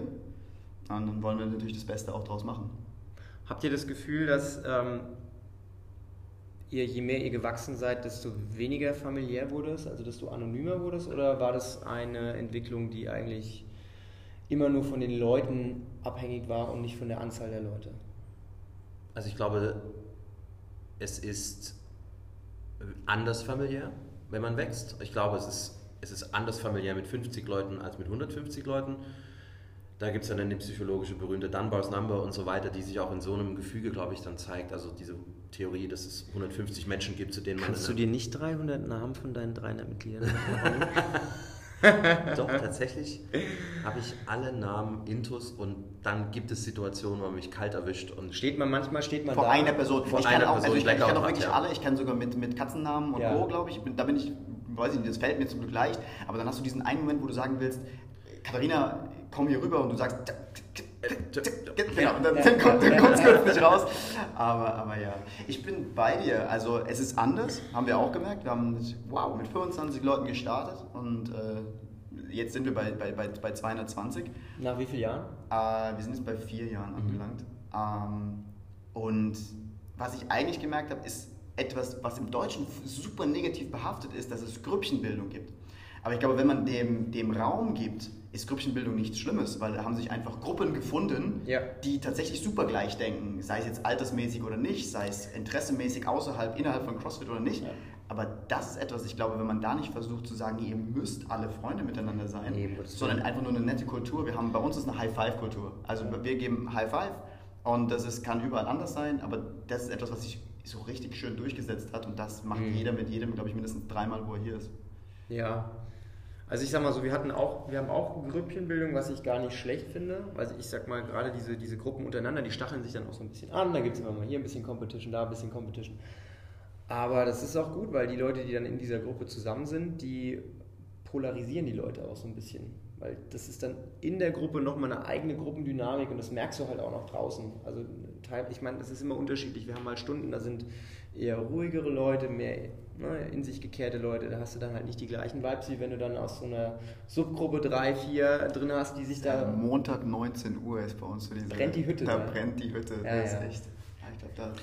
Und dann wollen wir natürlich das Beste auch draus machen. Habt ihr das Gefühl, dass ähm, ihr, je mehr ihr gewachsen seid, desto weniger familiär wurde es, also desto anonymer wurde es? Oder war das eine Entwicklung, die eigentlich immer nur von den Leuten abhängig war und nicht von der Anzahl der Leute? Also ich glaube, es ist anders familiär, wenn man wächst. Ich glaube, es ist, es ist anders familiär mit 50 Leuten als mit 150 Leuten. Da gibt es dann die psychologische berühmte Dunbar's Number und so weiter, die sich auch in so einem Gefüge, glaube ich, dann zeigt. Also diese Theorie, dass es 150 Menschen gibt, zu denen man... Kannst du dir nicht 300 Namen von deinen 300 Mitgliedern Doch, tatsächlich habe ich alle Namen intus und dann gibt es Situationen, wo man mich kalt erwischt und Steht man manchmal, steht man Vor da. einer Person. Vor ich kann einer auch, Person also ich, kann- ich kann auch wirklich hat, ja. alle. Ich kann sogar mit, mit Katzennamen und Ja. Co., glaube ich. Bin- Da bin ich, weiß ich nicht, das fällt mir zum Glück leicht. Aber dann hast du diesen einen Moment, wo du sagen willst, Katharina, komm hier rüber und du sagst, genau, und dann, dann kommt dann kommt's kurz nicht raus. Aber, aber ja, ich bin bei dir. Also es ist anders, haben wir auch gemerkt. Wir haben, wow, mit 25 Leuten gestartet und äh, jetzt sind wir bei, bei, bei, bei 220. Nach wie vielen Jahren? Äh, wir sind jetzt bei vier Jahren angelangt. Ähm, und was ich eigentlich gemerkt habe, ist etwas, was im Deutschen super negativ behaftet ist, dass es Grüppchenbildung gibt. Aber ich glaube, wenn man dem, dem Raum gibt, ist Grüppchenbildung nichts Schlimmes, weil da haben sich einfach Gruppen gefunden, Ja. die tatsächlich super gleich denken, sei es jetzt altersmäßig oder nicht, sei es interessemäßig außerhalb, innerhalb von CrossFit oder nicht. Ja. Aber das ist etwas, ich glaube, wenn man da nicht versucht zu sagen, ihr müsst alle Freunde miteinander sein, Nee, sondern einfach nur eine nette Kultur. Wir haben, bei uns ist eine High-Five-Kultur. Also wir geben High-Five und das ist, kann überall anders sein, aber das ist etwas, was ich so richtig schön durchgesetzt hat und das macht mhm. jeder mit jedem, glaube ich, mindestens dreimal, wo er hier ist. Ja, also ich sag mal so, wir hatten auch, wir haben auch Grüppchenbildung, was ich gar nicht schlecht finde. Also ich sag mal, gerade diese, diese Gruppen untereinander, die stacheln sich dann auch so ein bisschen an. Da gibt es immer mal hier ein bisschen Competition, da ein bisschen Competition. Aber das ist auch gut, weil die Leute, die dann in dieser Gruppe zusammen sind, die polarisieren die Leute auch so ein bisschen. Weil das ist dann in der Gruppe nochmal eine eigene Gruppendynamik und das merkst du halt auch noch draußen. Also ich meine, das ist immer unterschiedlich. Wir haben mal Stunden, da sind eher ruhigere Leute, mehr ne, in sich gekehrte Leute. Da hast du dann halt nicht die gleichen Vibes, wie wenn du dann aus so einer Subgruppe 3, 4 drin hast, die sich da. Montag 19 Uhr ist bei uns so diese. Brennt die Hütte. Da ne? brennt die Hütte. Ja, das ja. ist echt. ich glaube, da.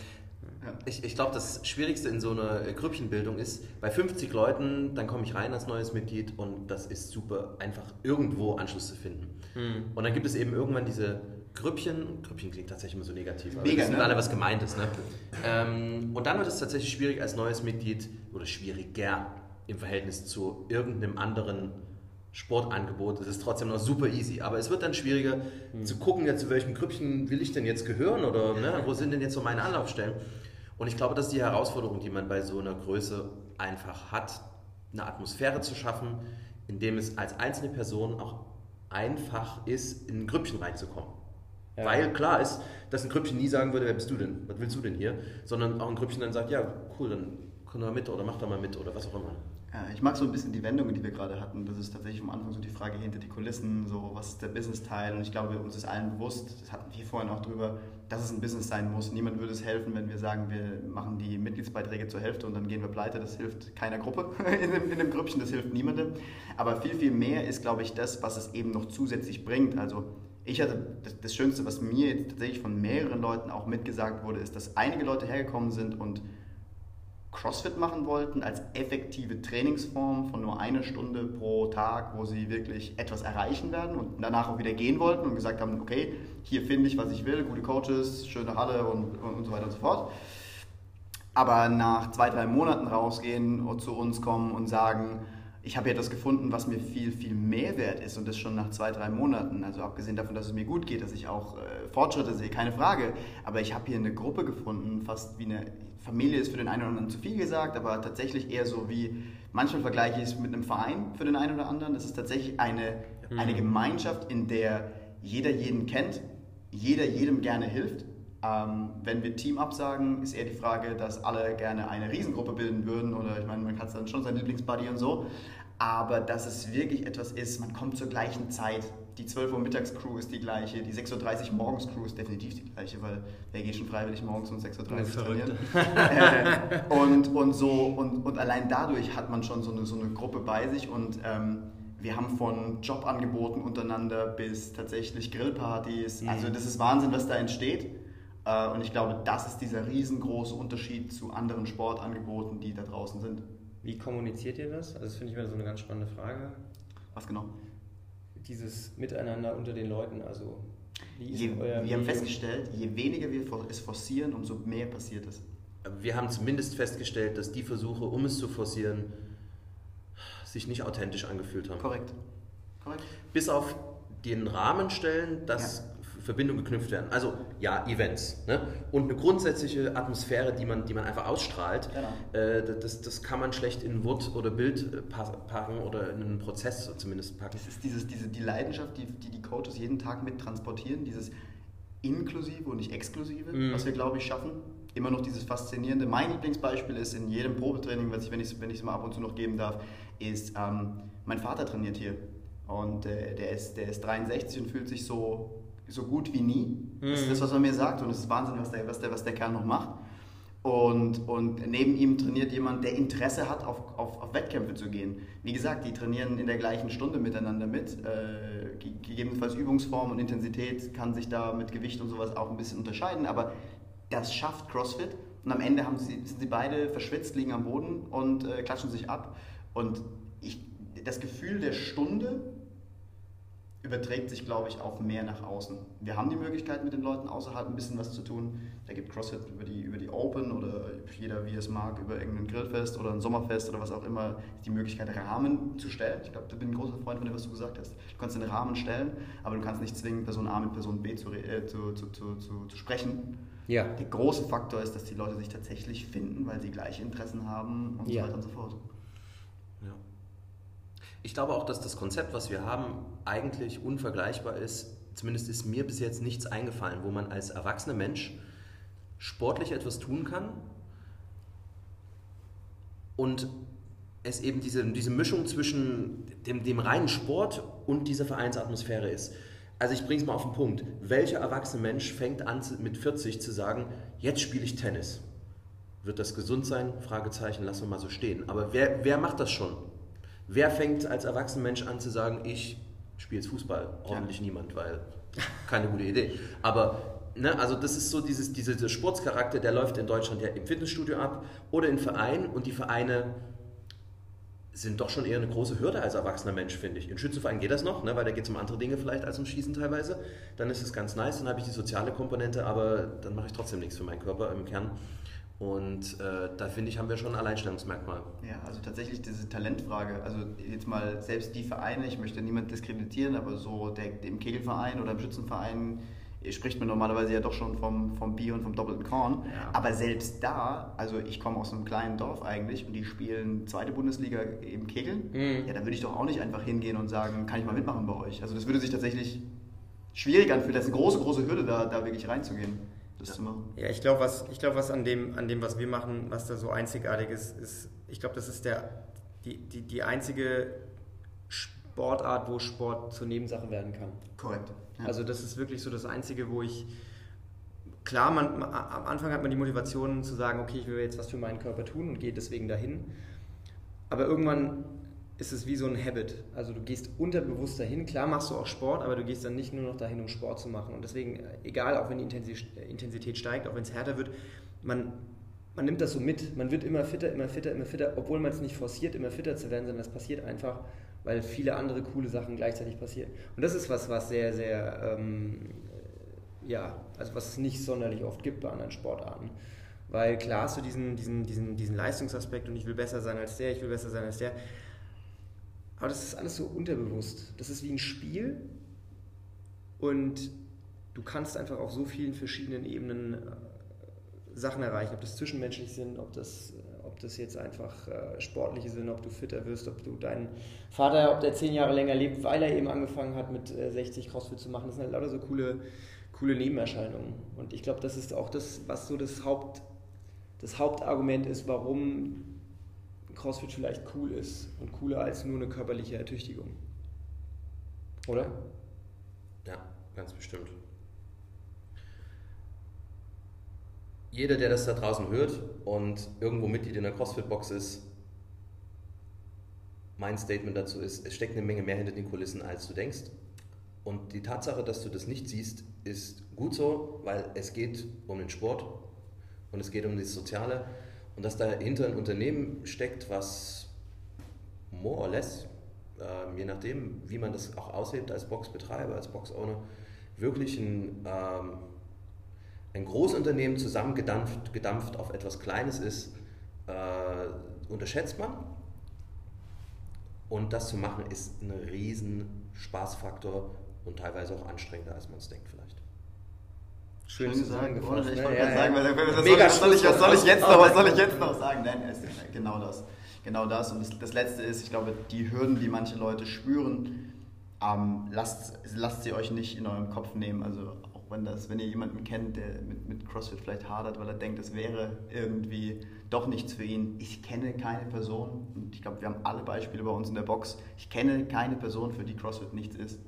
Ich, ich glaube, das Schwierigste in so einer Grüppchenbildung ist, bei 50 Leuten, dann komme ich rein als neues Mitglied und das ist super einfach irgendwo Anschluss zu finden. Mhm. Und dann gibt es eben irgendwann diese Grüppchen, Grüppchen klingt tatsächlich immer so negativ, aber Mega, wissen ne? alle, was gemeint ist. Ne? Ähm, und dann wird es tatsächlich schwierig als neues Mitglied oder schwieriger im Verhältnis zu irgendeinem anderen Sportangebot. Es ist trotzdem noch super easy, aber es wird dann schwieriger mhm. zu gucken, ja, zu welchem Grüppchen will ich denn jetzt gehören oder ne, wo sind denn jetzt so meine Anlaufstellen. Und ich glaube, das ist die Herausforderung, die man bei so einer Größe einfach hat, eine Atmosphäre zu schaffen, in dem es als einzelne Person auch einfach ist, in ein Grüppchen reinzukommen. Ja. Weil klar ist, dass ein Grüppchen nie sagen würde, wer bist du denn? Was willst du denn hier? Sondern auch ein Grüppchen dann sagt, ja, cool, dann komm da mit oder mach da mal mit oder was auch immer. Ja, ich mag so ein bisschen die Wendungen, die wir gerade hatten. Das ist tatsächlich am Anfang so die Frage hinter die Kulissen, so was ist der Business-Teil? Und ich glaube, uns ist allen bewusst, das hatten wir vorhin auch drüber, dass es ein Business sein muss. Niemand würde es helfen, wenn wir sagen, wir machen die Mitgliedsbeiträge zur Hälfte und dann gehen wir pleite. Das hilft keiner Gruppe in dem, in dem Grüppchen, das hilft niemandem. Aber viel, viel mehr ist, glaube ich, das, was es eben noch zusätzlich bringt. Also ich hatte das, das, Schönste, was mir jetzt tatsächlich von mehreren Leuten auch mitgesagt wurde, ist, dass einige Leute hergekommen sind und CrossFit machen wollten als effektive Trainingsform von nur einer Stunde pro Tag, wo sie wirklich etwas erreichen werden und danach auch wieder gehen wollten und gesagt haben, okay, hier finde ich, was ich will, gute Coaches, schöne Halle und, und so weiter und so fort. Aber nach zwei, drei Monaten rausgehen und zu uns kommen und sagen, ich habe ja etwas gefunden, was mir viel, viel mehr wert ist und das schon nach zwei, drei Monaten. Also abgesehen davon, dass es mir gut geht, dass ich auch äh, Fortschritte sehe, keine Frage. Aber ich habe hier eine Gruppe gefunden, fast wie eine Familie ist für den einen oder anderen zu viel gesagt, aber tatsächlich eher so wie, manchmal vergleiche ich es mit einem Verein für den einen oder anderen. Das ist tatsächlich eine, mhm. eine Gemeinschaft, in der jeder jeden kennt, jeder jedem gerne hilft ähm, wenn wir Team absagen, ist eher die Frage, dass alle gerne eine Riesengruppe bilden würden oder ich meine, man hat dann schon seinen Lieblingsbuddy und so, aber dass es wirklich etwas ist, man kommt zur gleichen Zeit. Die 12 Uhr Mittagscrew ist die gleiche, die 6.30 Uhr morgens Crew ist definitiv die gleiche, weil wer geht schon freiwillig morgens um 6.30 Uhr trainieren? äh, und, und, so, und, und allein dadurch hat man schon so eine, so eine Gruppe bei sich und ähm, wir haben von Jobangeboten untereinander bis tatsächlich Grillpartys. Also das ist Wahnsinn, was da entsteht. Äh, und ich glaube, das ist dieser riesengroße Unterschied zu anderen Sportangeboten, die da draußen sind. Wie kommuniziert ihr das? Also das finde ich immer so eine ganz spannende Frage. Was genau? Dieses Miteinander unter den Leuten, also je, wir haben festgestellt, je weniger wir es forcieren, umso mehr passiert es. Wir haben zumindest festgestellt, dass die Versuche, um es zu forcieren, sich nicht authentisch angefühlt haben. Korrekt. Korrekt. Bis auf den Rahmen stellen, dass ja. Verbindungen geknüpft werden. Also ja, Events. Ne? Und eine grundsätzliche Atmosphäre, die man, die man einfach ausstrahlt, genau. äh, das, das kann man schlecht in Wort oder Bild äh, packen oder in einen Prozess zumindest packen. Das ist dieses, diese, die Leidenschaft, die, die die Coaches jeden Tag mit transportieren, dieses Inklusive und nicht Exklusive, mhm. was wir, glaube ich, schaffen. Immer noch dieses Faszinierende. Mein Lieblingsbeispiel ist in jedem Probetraining, was ich, wenn ich es mal ab und zu noch geben darf, ist, ähm, mein Vater trainiert hier. Und äh, der, ist, der ist 63 und fühlt sich so so gut wie nie. Mhm. Das ist das, was man mir sagt und es ist Wahnsinn, was der, was der, was der Kerl noch macht. Und, und neben ihm trainiert jemand, der Interesse hat, auf, auf, auf Wettkämpfe zu gehen. Wie gesagt, die trainieren in der gleichen Stunde miteinander mit. Äh, gegebenenfalls Übungsform und Intensität kann sich da mit Gewicht und sowas auch ein bisschen unterscheiden, aber das schafft CrossFit. Und am Ende haben sie, sind sie beide verschwitzt, liegen am Boden und äh, klatschen sich ab. Und ich, das Gefühl der Stunde überträgt sich, glaube ich, auch mehr nach außen. Wir haben die Möglichkeit, mit den Leuten außerhalb ein bisschen was zu tun. Da gibt CrossFit über die, über die Open oder jeder, wie es mag, über irgendein Grillfest oder ein Sommerfest oder was auch immer, die Möglichkeit, Rahmen zu stellen. Ich glaube, da bin ich ein großer Freund von dem, was du gesagt hast. Du kannst den Rahmen stellen, aber du kannst nicht zwingen, Person A mit Person B zu, äh, zu, zu, zu, zu, zu sprechen. Ja. Der große Faktor ist, dass die Leute sich tatsächlich finden, weil sie gleiche Interessen haben und ja. so weiter und so fort. Ich glaube auch, dass das Konzept, was wir haben, eigentlich unvergleichbar ist. Zumindest ist mir bis jetzt nichts eingefallen, wo man als erwachsener Mensch sportlich etwas tun kann und es eben diese, diese Mischung zwischen dem, dem reinen Sport und dieser Vereinsatmosphäre ist. Also ich bringe es mal auf den Punkt. Welcher erwachsene Mensch fängt an mit 40 zu sagen, jetzt spiele ich Tennis? Wird das gesund sein? Fragezeichen, lassen wir mal so stehen. Aber wer, wer macht das schon? Wer fängt als erwachsener Mensch an zu sagen, ich spiele jetzt Fußball? Hoffentlich ja. niemand, weil keine gute Idee. Aber ne, also das ist so dieses, dieser Sportscharakter, der läuft in Deutschland ja im Fitnessstudio ab oder in Vereinen und die Vereine sind doch schon eher eine große Hürde als erwachsener Mensch, finde ich. In Schützenvereinen geht das noch, ne, weil da geht es um andere Dinge vielleicht als um Schießen teilweise. Dann ist es ganz nice, dann habe ich die soziale Komponente, aber dann mache ich trotzdem nichts für meinen Körper im Kern. Und äh, da finde ich, haben wir schon ein Alleinstellungsmerkmal. Ja, also tatsächlich diese Talentfrage. Also jetzt mal selbst die Vereine, ich möchte niemand diskreditieren, aber so der, im Kegelverein oder im Schützenverein spricht man normalerweise ja doch schon vom, vom Bier und vom doppelten Korn. Ja. Aber selbst da, also ich komme aus einem kleinen Dorf eigentlich und die spielen zweite Bundesliga im Kegeln, mhm. ja, da würde ich doch auch nicht einfach hingehen und sagen, kann ich mal mitmachen bei euch. Also das würde sich tatsächlich schwierig anfühlen. Das ist eine große, große Hürde, da, da wirklich reinzugehen das ja. zu machen. Ja, ich glaube, was, glaub, was an, dem, an dem, was wir machen, was da so einzigartig ist, ist, ich glaube, das ist der, die, die, die einzige Sportart, wo Sport zur Nebensache werden kann. Korrekt. Ja. Also das ist wirklich so das Einzige, wo ich, klar, man, am Anfang hat man die Motivation zu sagen, okay, ich will jetzt was für meinen Körper tun und gehe deswegen dahin. Aber irgendwann ist es wie so ein Habit. Also du gehst unterbewusst dahin. Klar machst du auch Sport, aber du gehst dann nicht nur noch dahin, um Sport zu machen. Und deswegen, egal, auch wenn die Intensität steigt, auch wenn es härter wird, man, man nimmt das so mit. Man wird immer fitter, immer fitter, immer fitter, obwohl man es nicht forciert, immer fitter zu werden, sondern das passiert einfach, weil viele andere coole Sachen gleichzeitig passieren. Und das ist was, was sehr, sehr, ähm, ja, also was es nicht sonderlich oft gibt bei anderen Sportarten. Weil klar hast du diesen, diesen, diesen, diesen Leistungsaspekt und ich will besser sein als der, ich will besser sein als der. Aber das ist alles so unterbewusst. Das ist wie ein Spiel und du kannst einfach auf so vielen verschiedenen Ebenen äh, Sachen erreichen, ob das zwischenmenschlich sind, ob das, äh, ob das jetzt einfach äh, sportliche sind, ob du fitter wirst, ob du deinen Vater, ob der zehn Jahre länger lebt, weil er eben angefangen hat mit 60 Crossfit zu machen. Das sind halt lauter so coole, coole Nebenerscheinungen. Und ich glaube, das ist auch das, was so das, Haupt, das Hauptargument ist, warum CrossFit vielleicht cool ist und cooler als nur eine körperliche Ertüchtigung. Oder? Ja, ganz bestimmt. Jeder, der das da draußen hört und irgendwo Mitglied in der CrossFit-Box ist, mein Statement dazu ist, es steckt eine Menge mehr hinter den Kulissen, als du denkst. Und die Tatsache, dass du das nicht siehst, ist gut so, weil es geht um den Sport und es geht um das Soziale und dass dahinter ein Unternehmen steckt, was more or less, äh, je nachdem, wie man das auch auslebt als Boxbetreiber, als Boxowner, wirklich ein, ähm, ein Großunternehmen zusammengedampft gedampft auf etwas Kleines ist, äh, unterschätzt man. Und das zu machen ist ein riesen Spaßfaktor und teilweise auch anstrengender, als man es denkt vielleicht. Schön zusammengefasst. Ich ne? wollte gerade sagen, was, soll ich, was, soll ich, jetzt noch, was soll ich jetzt noch sagen? Nein, es ist genau das. Genau das. Und das, das Letzte ist, ich glaube, die Hürden, die manche Leute spüren, ähm, lasst, lasst sie euch nicht in eurem Kopf nehmen. Also auch wenn, das, wenn ihr jemanden kennt, der mit, mit CrossFit vielleicht hadert, weil er denkt, es wäre irgendwie doch nichts für ihn. Ich kenne keine Person, und ich glaube, wir haben alle Beispiele bei uns in der Box, ich kenne keine Person, für die CrossFit nichts ist.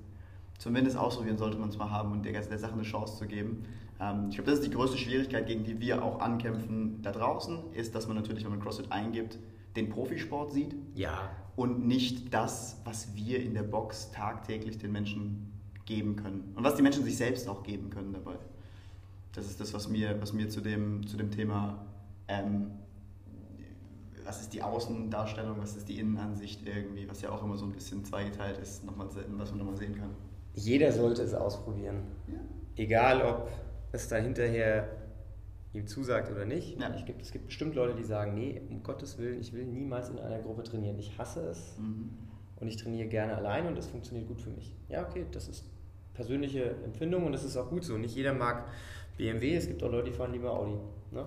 Zumindest ausprobieren sollte man es mal haben und der, der Sache eine Chance zu geben. Ähm, ich glaube, das ist die größte Schwierigkeit, gegen die wir auch ankämpfen da draußen, ist, dass man natürlich, wenn man CrossFit eingibt, den Profisport sieht. Ja. Und nicht das, was wir in der Box tagtäglich den Menschen geben können. Und was die Menschen sich selbst auch geben können dabei. Das ist das, was mir, was mir zu, dem, zu dem Thema, ähm, was ist die Außendarstellung, was ist die Innenansicht irgendwie, was ja auch immer so ein bisschen zweigeteilt ist, nochmal, was man nochmal sehen kann. Jeder sollte es ausprobieren. Ja. Egal, ob es dann hinterher ihm zusagt oder nicht. Ja. Ich gibt, es gibt bestimmt Leute, die sagen, nee, um Gottes Willen, ich will niemals in einer Gruppe trainieren. Ich hasse es mhm. und ich trainiere gerne allein und es funktioniert gut für mich. Ja, okay, das ist persönliche Empfindung und das ist auch gut so. Nicht jeder mag BMW, es gibt auch Leute, die fahren lieber Audi. Ne?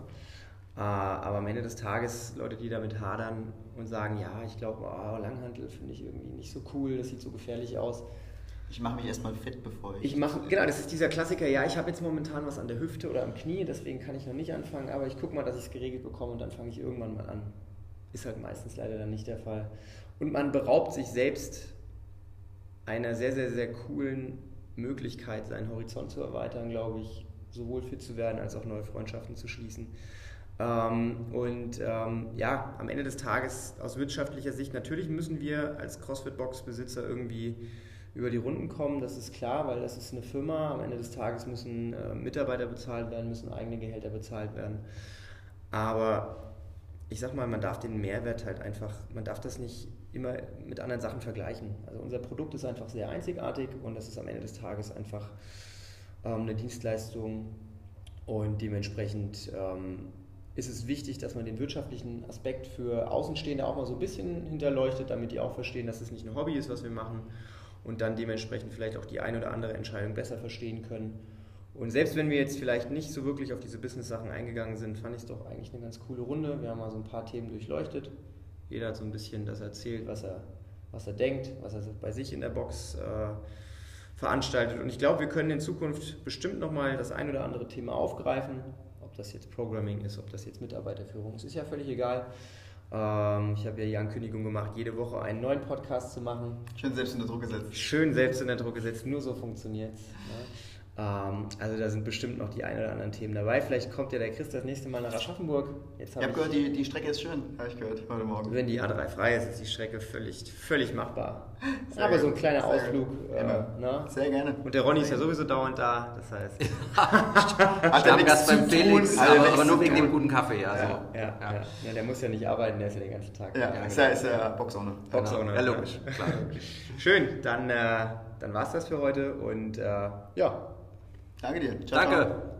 Ah, aber am Ende des Tages Leute, die damit hadern und sagen, ja, ich glaube, oh, Langhantel finde ich irgendwie nicht so cool, das sieht so gefährlich aus. Ich mache mich erstmal fit, bevor ich. Ich mache, genau, das ist dieser Klassiker, ja, ich habe jetzt momentan was an der Hüfte oder am Knie, deswegen kann ich noch nicht anfangen, aber ich gucke mal, dass ich es geregelt bekomme und dann fange ich irgendwann mal an. Ist halt meistens leider dann nicht der Fall. Und man beraubt sich selbst einer sehr, sehr, sehr coolen Möglichkeit, seinen Horizont zu erweitern, glaube ich, sowohl fit zu werden als auch neue Freundschaften zu schließen. Ähm, und ähm, ja, am Ende des Tages aus wirtschaftlicher Sicht, natürlich müssen wir als CrossFit-Box-Besitzer irgendwie über die Runden kommen, das ist klar, weil das ist eine Firma. Am Ende des Tages müssen äh, Mitarbeiter bezahlt werden, müssen eigene Gehälter bezahlt werden. Aber ich sag mal, man darf den Mehrwert halt einfach, man darf das nicht immer mit anderen Sachen vergleichen. Also unser Produkt ist einfach sehr einzigartig und das ist am Ende des Tages einfach ähm, eine Dienstleistung und dementsprechend ähm, ist es wichtig, dass man den wirtschaftlichen Aspekt für Außenstehende auch mal so ein bisschen hinterleuchtet, damit die auch verstehen, dass es nicht ein Hobby ist, was wir machen und dann dementsprechend vielleicht auch die ein oder andere Entscheidung besser verstehen können. Und selbst wenn wir jetzt vielleicht nicht so wirklich auf diese Business-Sachen eingegangen sind, fand ich es doch eigentlich eine ganz coole Runde. Wir haben mal so ein paar Themen durchleuchtet. Jeder hat so ein bisschen das erzählt, was er, was er denkt, was er bei sich in der Box äh, veranstaltet. Und ich glaube, wir können in Zukunft bestimmt nochmal das ein oder andere Thema aufgreifen. Ob das jetzt Programming ist, ob das jetzt Mitarbeiterführung ist, ist ja völlig egal. Ähm, ich habe ja die Ankündigung gemacht, jede Woche einen neuen Podcast zu machen. Schön selbst unter Druck gesetzt. Schön selbst unter Druck gesetzt, nur so funktioniert es. Ne? Ähm, also da sind bestimmt noch die ein oder anderen Themen dabei. Vielleicht kommt ja der Chris das nächste Mal nach Aschaffenburg. Jetzt hab ich habe gehört, die, die Strecke ist schön, habe ich gehört heute Morgen. Wenn die A3 frei ist, ist die Strecke völlig, völlig machbar. Sehr aber so ein kleiner Sehr Ausflug. Äh, ne? Sehr gerne. Und der Ronny ist ja sowieso dauernd da, das heißt. Hat er nichts beim Felix, aber, aber, nur wegen dem guten Kaffee. Also. Ja, ja, ja. ja, der muss ja nicht arbeiten, der ist ja den ganzen Tag. Ja, ist ja, ist ja Boxowner. Boxowner. Ja, logisch. Klar. Schön, dann, äh, dann war es das für heute und äh, ja, Danke dir. Ciao, Danke. Ciao.